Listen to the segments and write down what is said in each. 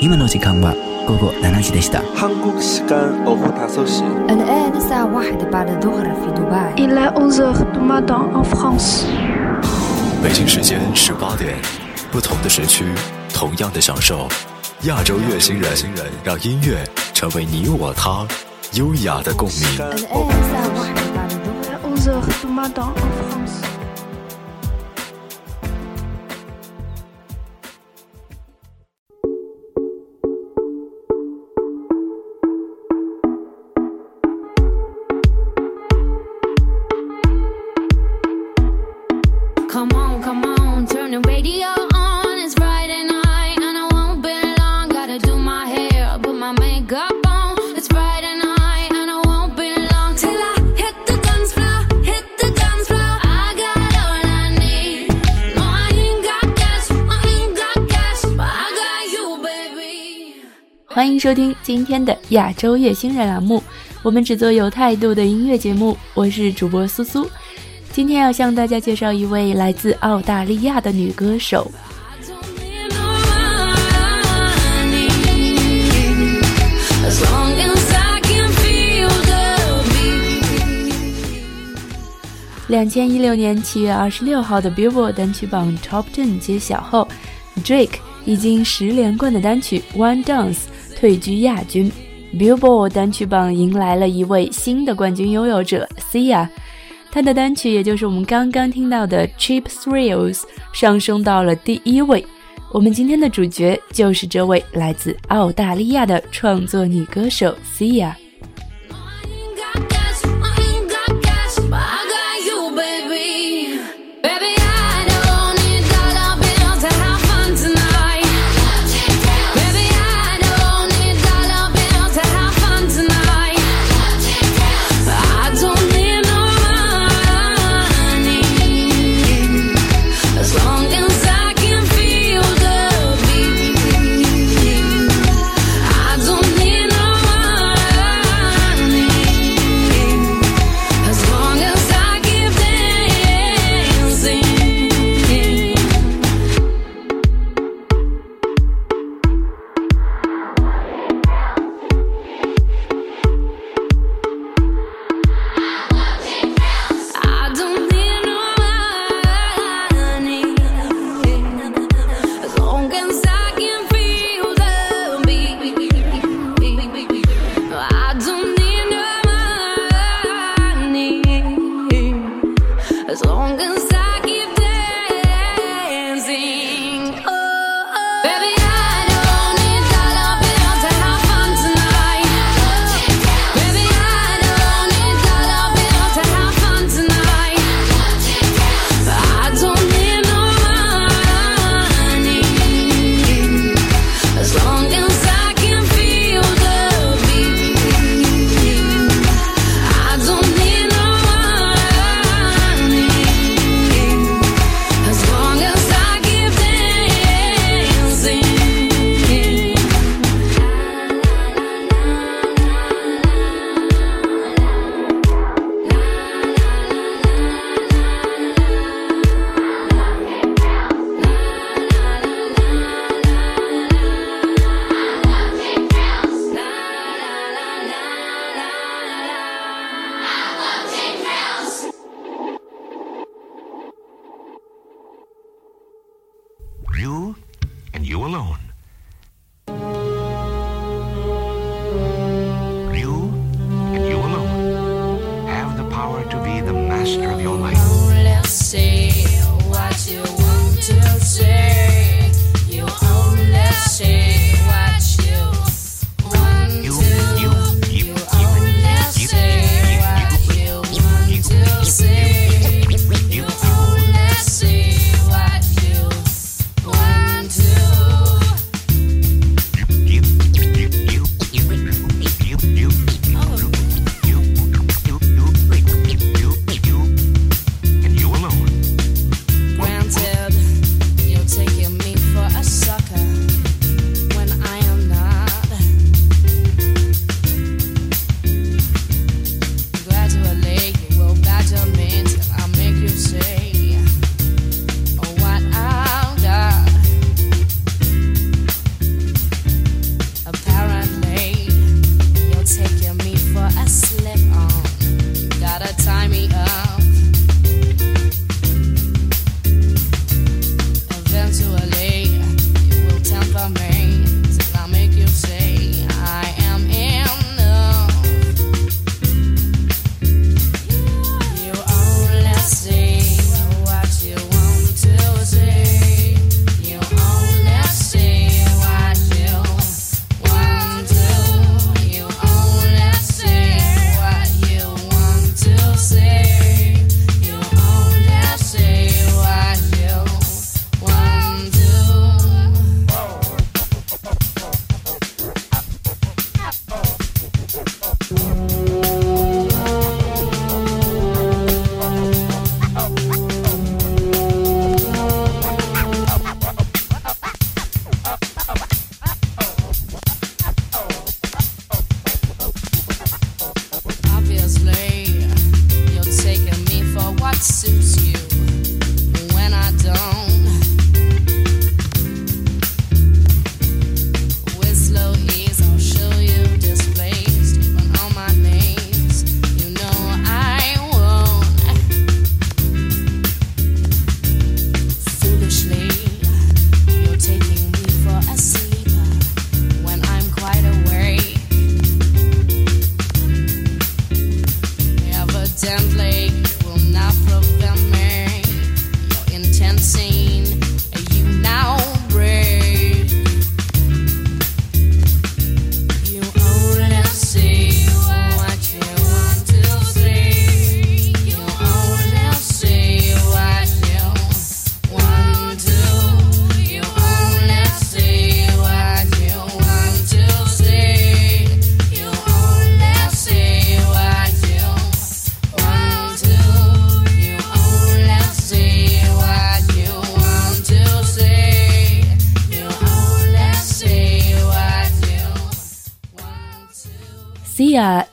今の時間は午後7時でした。 한국 시간 오후 5시. الآن الساعة واحدة بعد الظهر في دبي. Il est 11h du matin en France. 北京时间十八点，不同的时区，同样的享受。亚洲乐星人，让音乐成为你我他优雅的共鸣。 欢迎收听今天的亚洲乐星人栏目，我们只做有态度的音乐节目。我是主播苏苏，今天要向大家介绍一位来自澳大利亚的女歌手。I don't need no money as long as I can feel the beat. 两千一六年七月二十六号的 Billboard 单曲榜 Top Ten 揭晓后，Drake 已经十连冠的单曲《One Dance》退居亚军。Billboard 单曲榜迎来了一位新的冠军拥有者 Sia，她的单曲也就是我们刚刚听到的《Cheap Thrills》上升到了第一位。我们今天的主角就是这位来自澳大利亚的创作女歌手 Sia。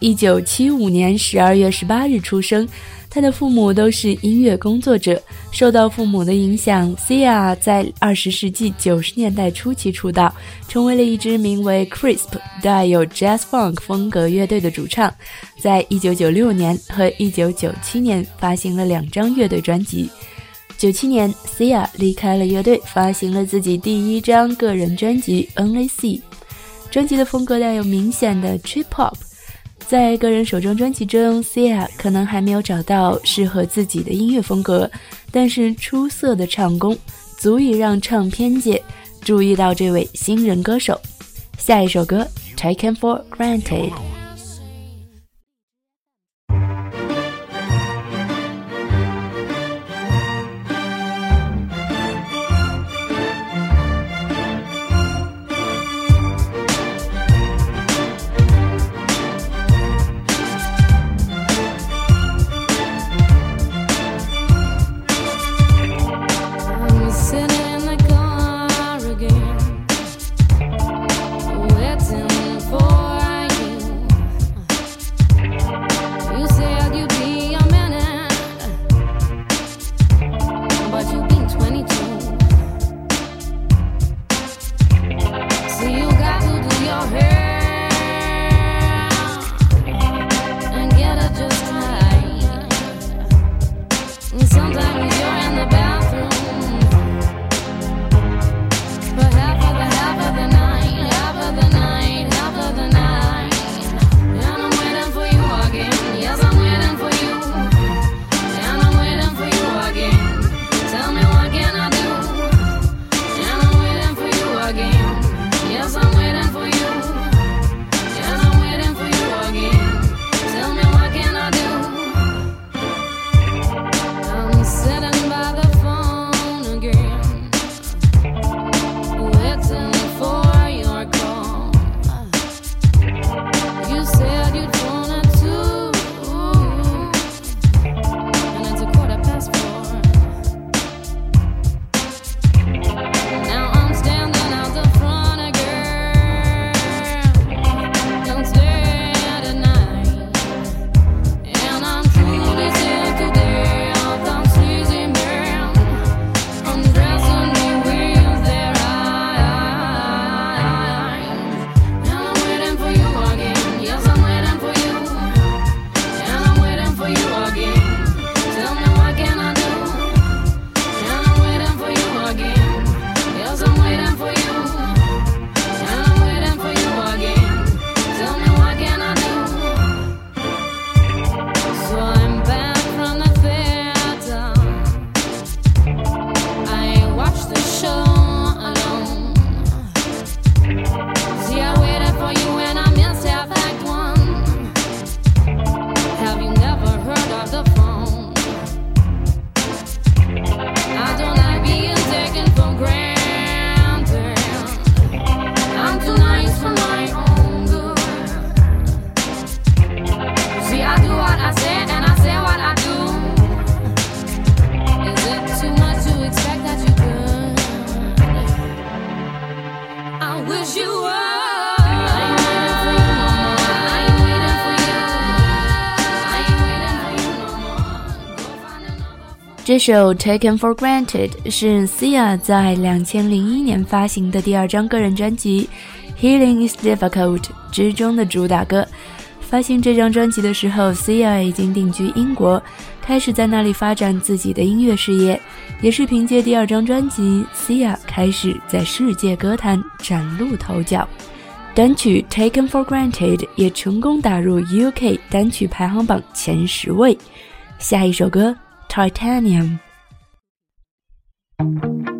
一九七五年十二月十八日出生，他的父母都是音乐工作者。受到父母的影响，Sia 在二十世纪九十年代初期出道，成为了一支名为 Crisp 带有 Jazz Funk 风格乐队的主唱。在一九九六年和一九九七年发行了两张乐队专辑。九七年，Sia 离开了乐队，发行了自己第一张个人专辑《Only See》。专辑的风格带有明显的 trip hop。在个人首张专辑中，Sia 可能还没有找到适合自己的音乐风格，但是出色的唱功足以让唱片界注意到这位新人歌手。下一首歌《Taken for Granted》。这首《Taken for Granted》是 Sia 在两千零一年发行的第二张个人专辑《Healing Is Difficult》之中的主打歌。发行这张专辑的时候，Sia 已经定居英国，开始在那里发展自己的音乐事业。也是凭借第二张专辑，Sia 开始在世界歌坛崭露头角。单曲《Taken for Granted》也成功打入 UK 单曲排行榜前十位。下一首歌《Titanium》。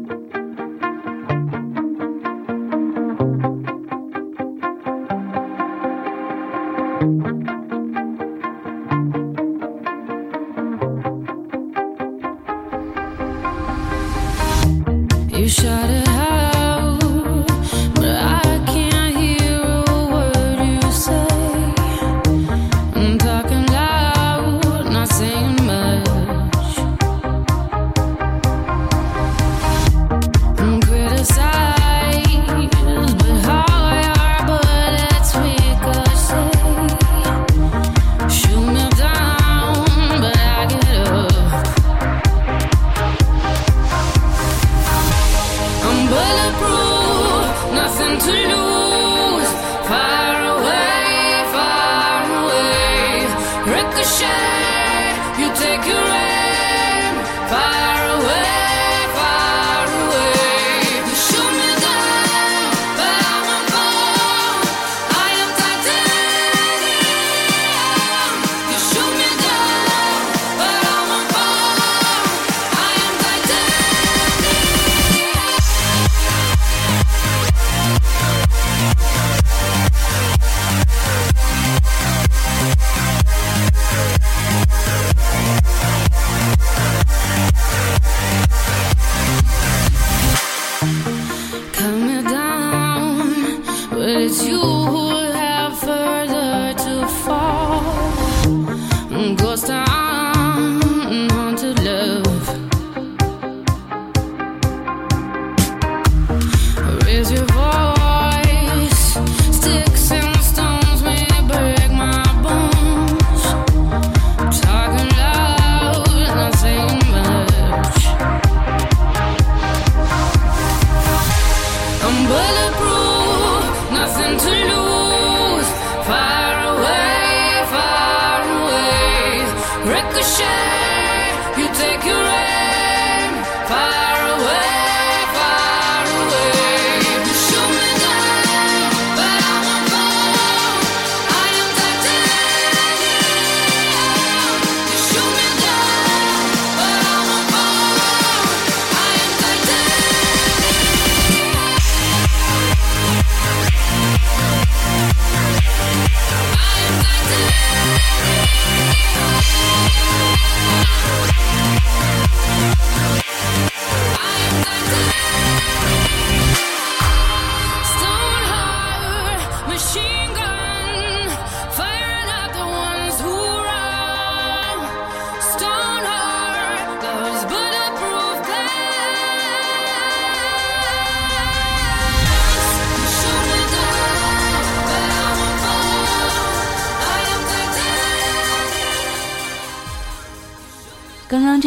Nothing to lose.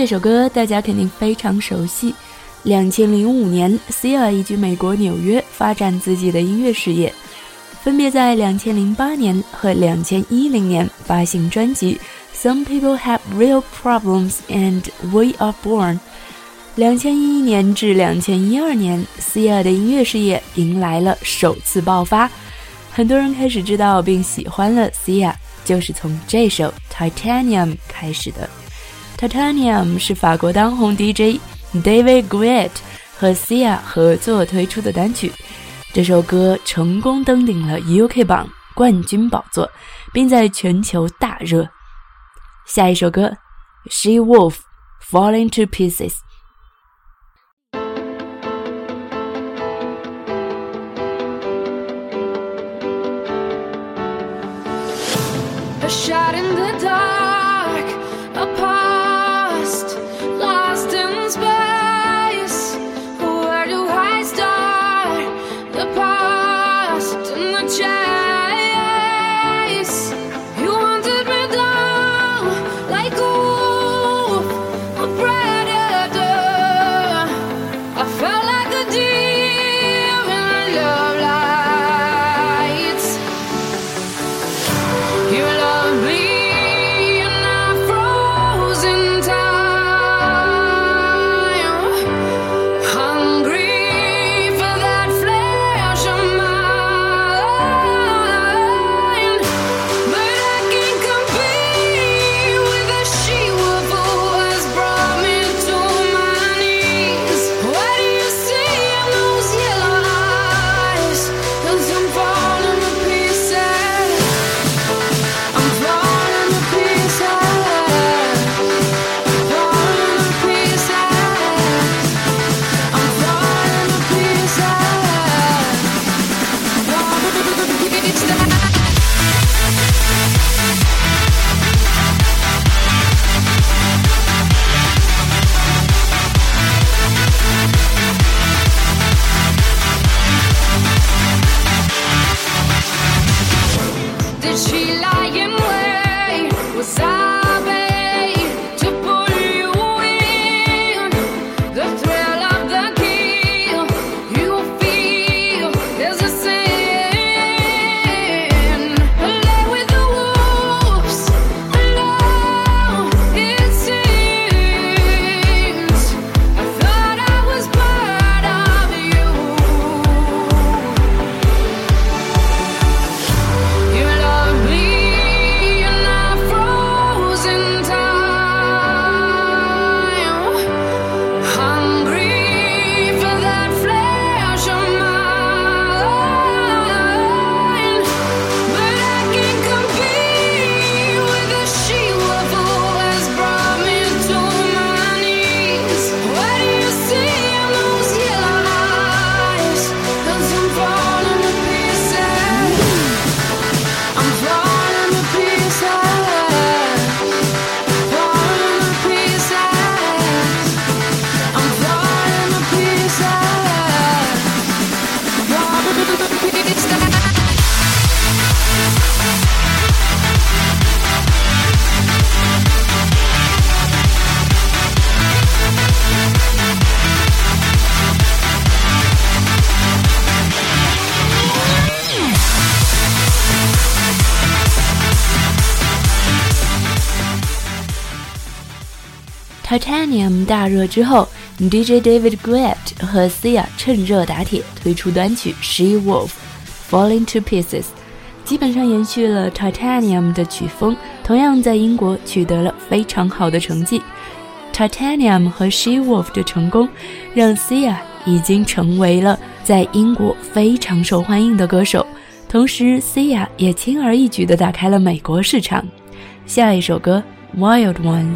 这首歌大家肯定非常熟悉。两千零五年，Sia 移居美国纽约，发展自己的音乐事业，分别在两千零八年和两千一零年发行专辑《Some People Have Real Problems》and《We Are Born》。两千一一年至两千一二年，Sia 的音乐事业迎来了首次爆发，很多人开始知道并喜欢了 Sia，就是从这首《Titanium》开始的。Titanium 是法国当红 DJ David Guetta 和 Sia 合作推出的单曲。这首歌成功登顶了 UK 榜冠军宝座，并在全球大热。下一首歌，She Wolf Falling to Pieces。Shot in the dark, Titanium 大热之后，DJ David Guetta 和 Sia 趁热打铁推出单曲 She Wolf Falling to Pieces，基本上延续了 Titanium 的曲风，同样在英国取得了非常好的成绩。Titanium 和 She Wolf 的成功，让 Sia 已经成为了在英国非常受欢迎的歌手，同时 Sia 也轻而易举地打开了美国市场。下一首歌《Wild Ones》。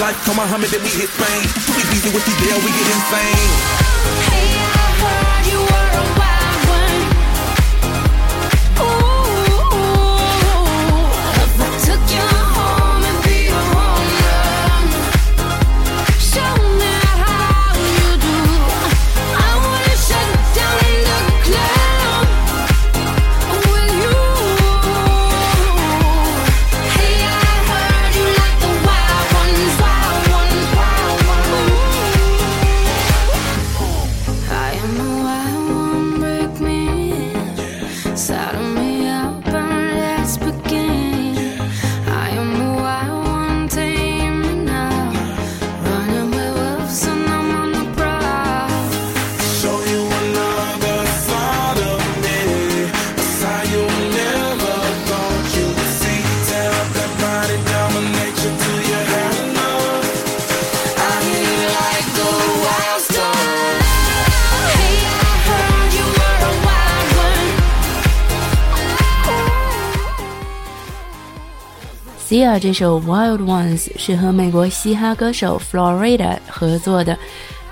life, call Muhammad, then we hit Spain. Too easy with the deal, we get insane. Hey, Sia 这首《Wild Ones》是和美国嘻哈歌手 Florida 合作的，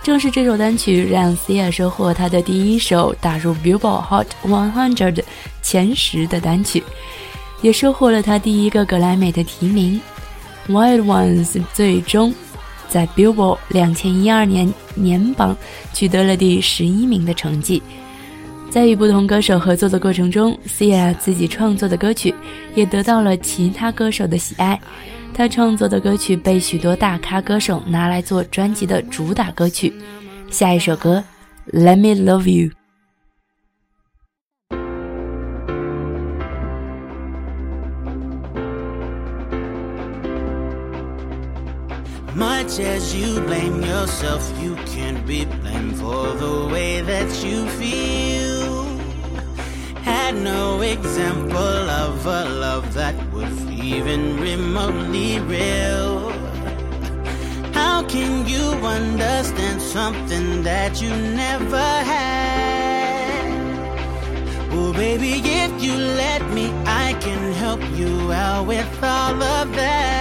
正是这首单曲让 Sia 收获她的第一首打入 Billboard Hot 100前十的单曲，也收获了他第一个格莱美的提名。Wild Ones 最终在 Billboard 两千一二年年榜取得了第十一名的成绩。在与不同歌手合作的过程中，Sia 自己创作的歌曲也得到了其他歌手的喜爱。她创作的歌曲被许多大咖歌手拿来做专辑的主打歌曲。下一首歌《Let Me Love You》。Much as you blame yourself, you can't be blamed for the way that you feel. Had no example of a love that was even remotely real. How can you understand something that you never had? Oh, baby, if you let me, I can help you out with all of that.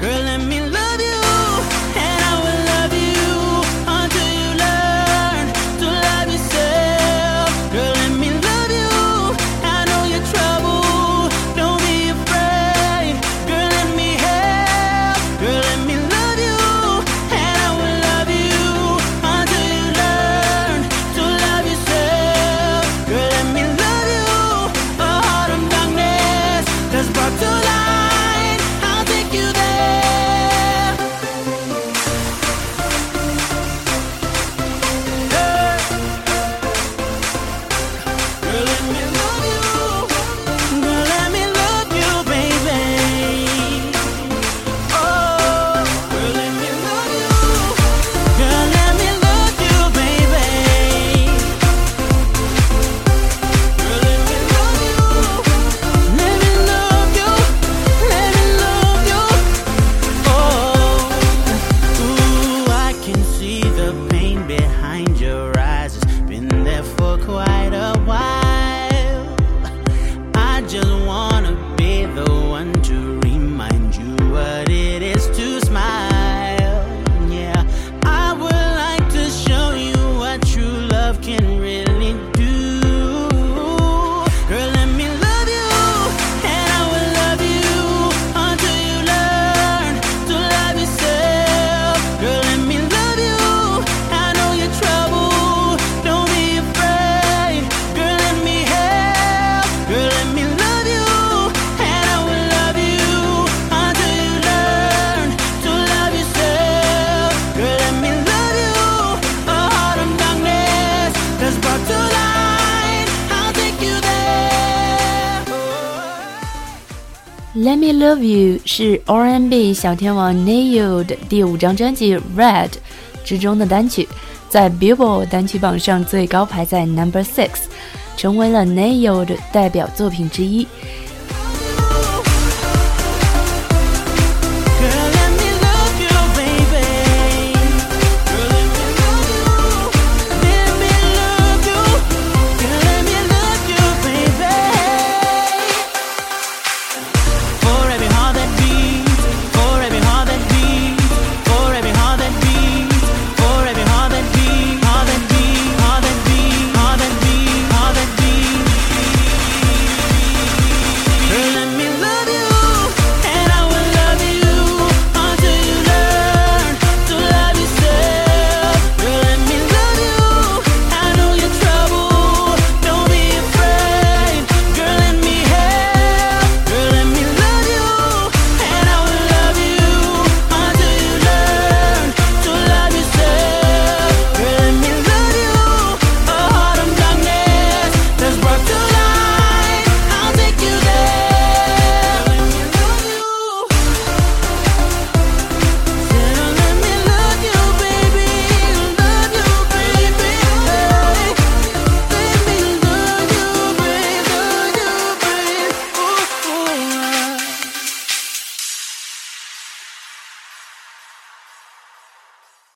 Girl, you Let Me Love You 是 R&B 小天王 Neil 的第五张专辑《Red》之中的单曲，在 Billboard 单曲榜上最高排在 Number Six，成为了 Neil 的代表作品之一。